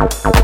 out, out.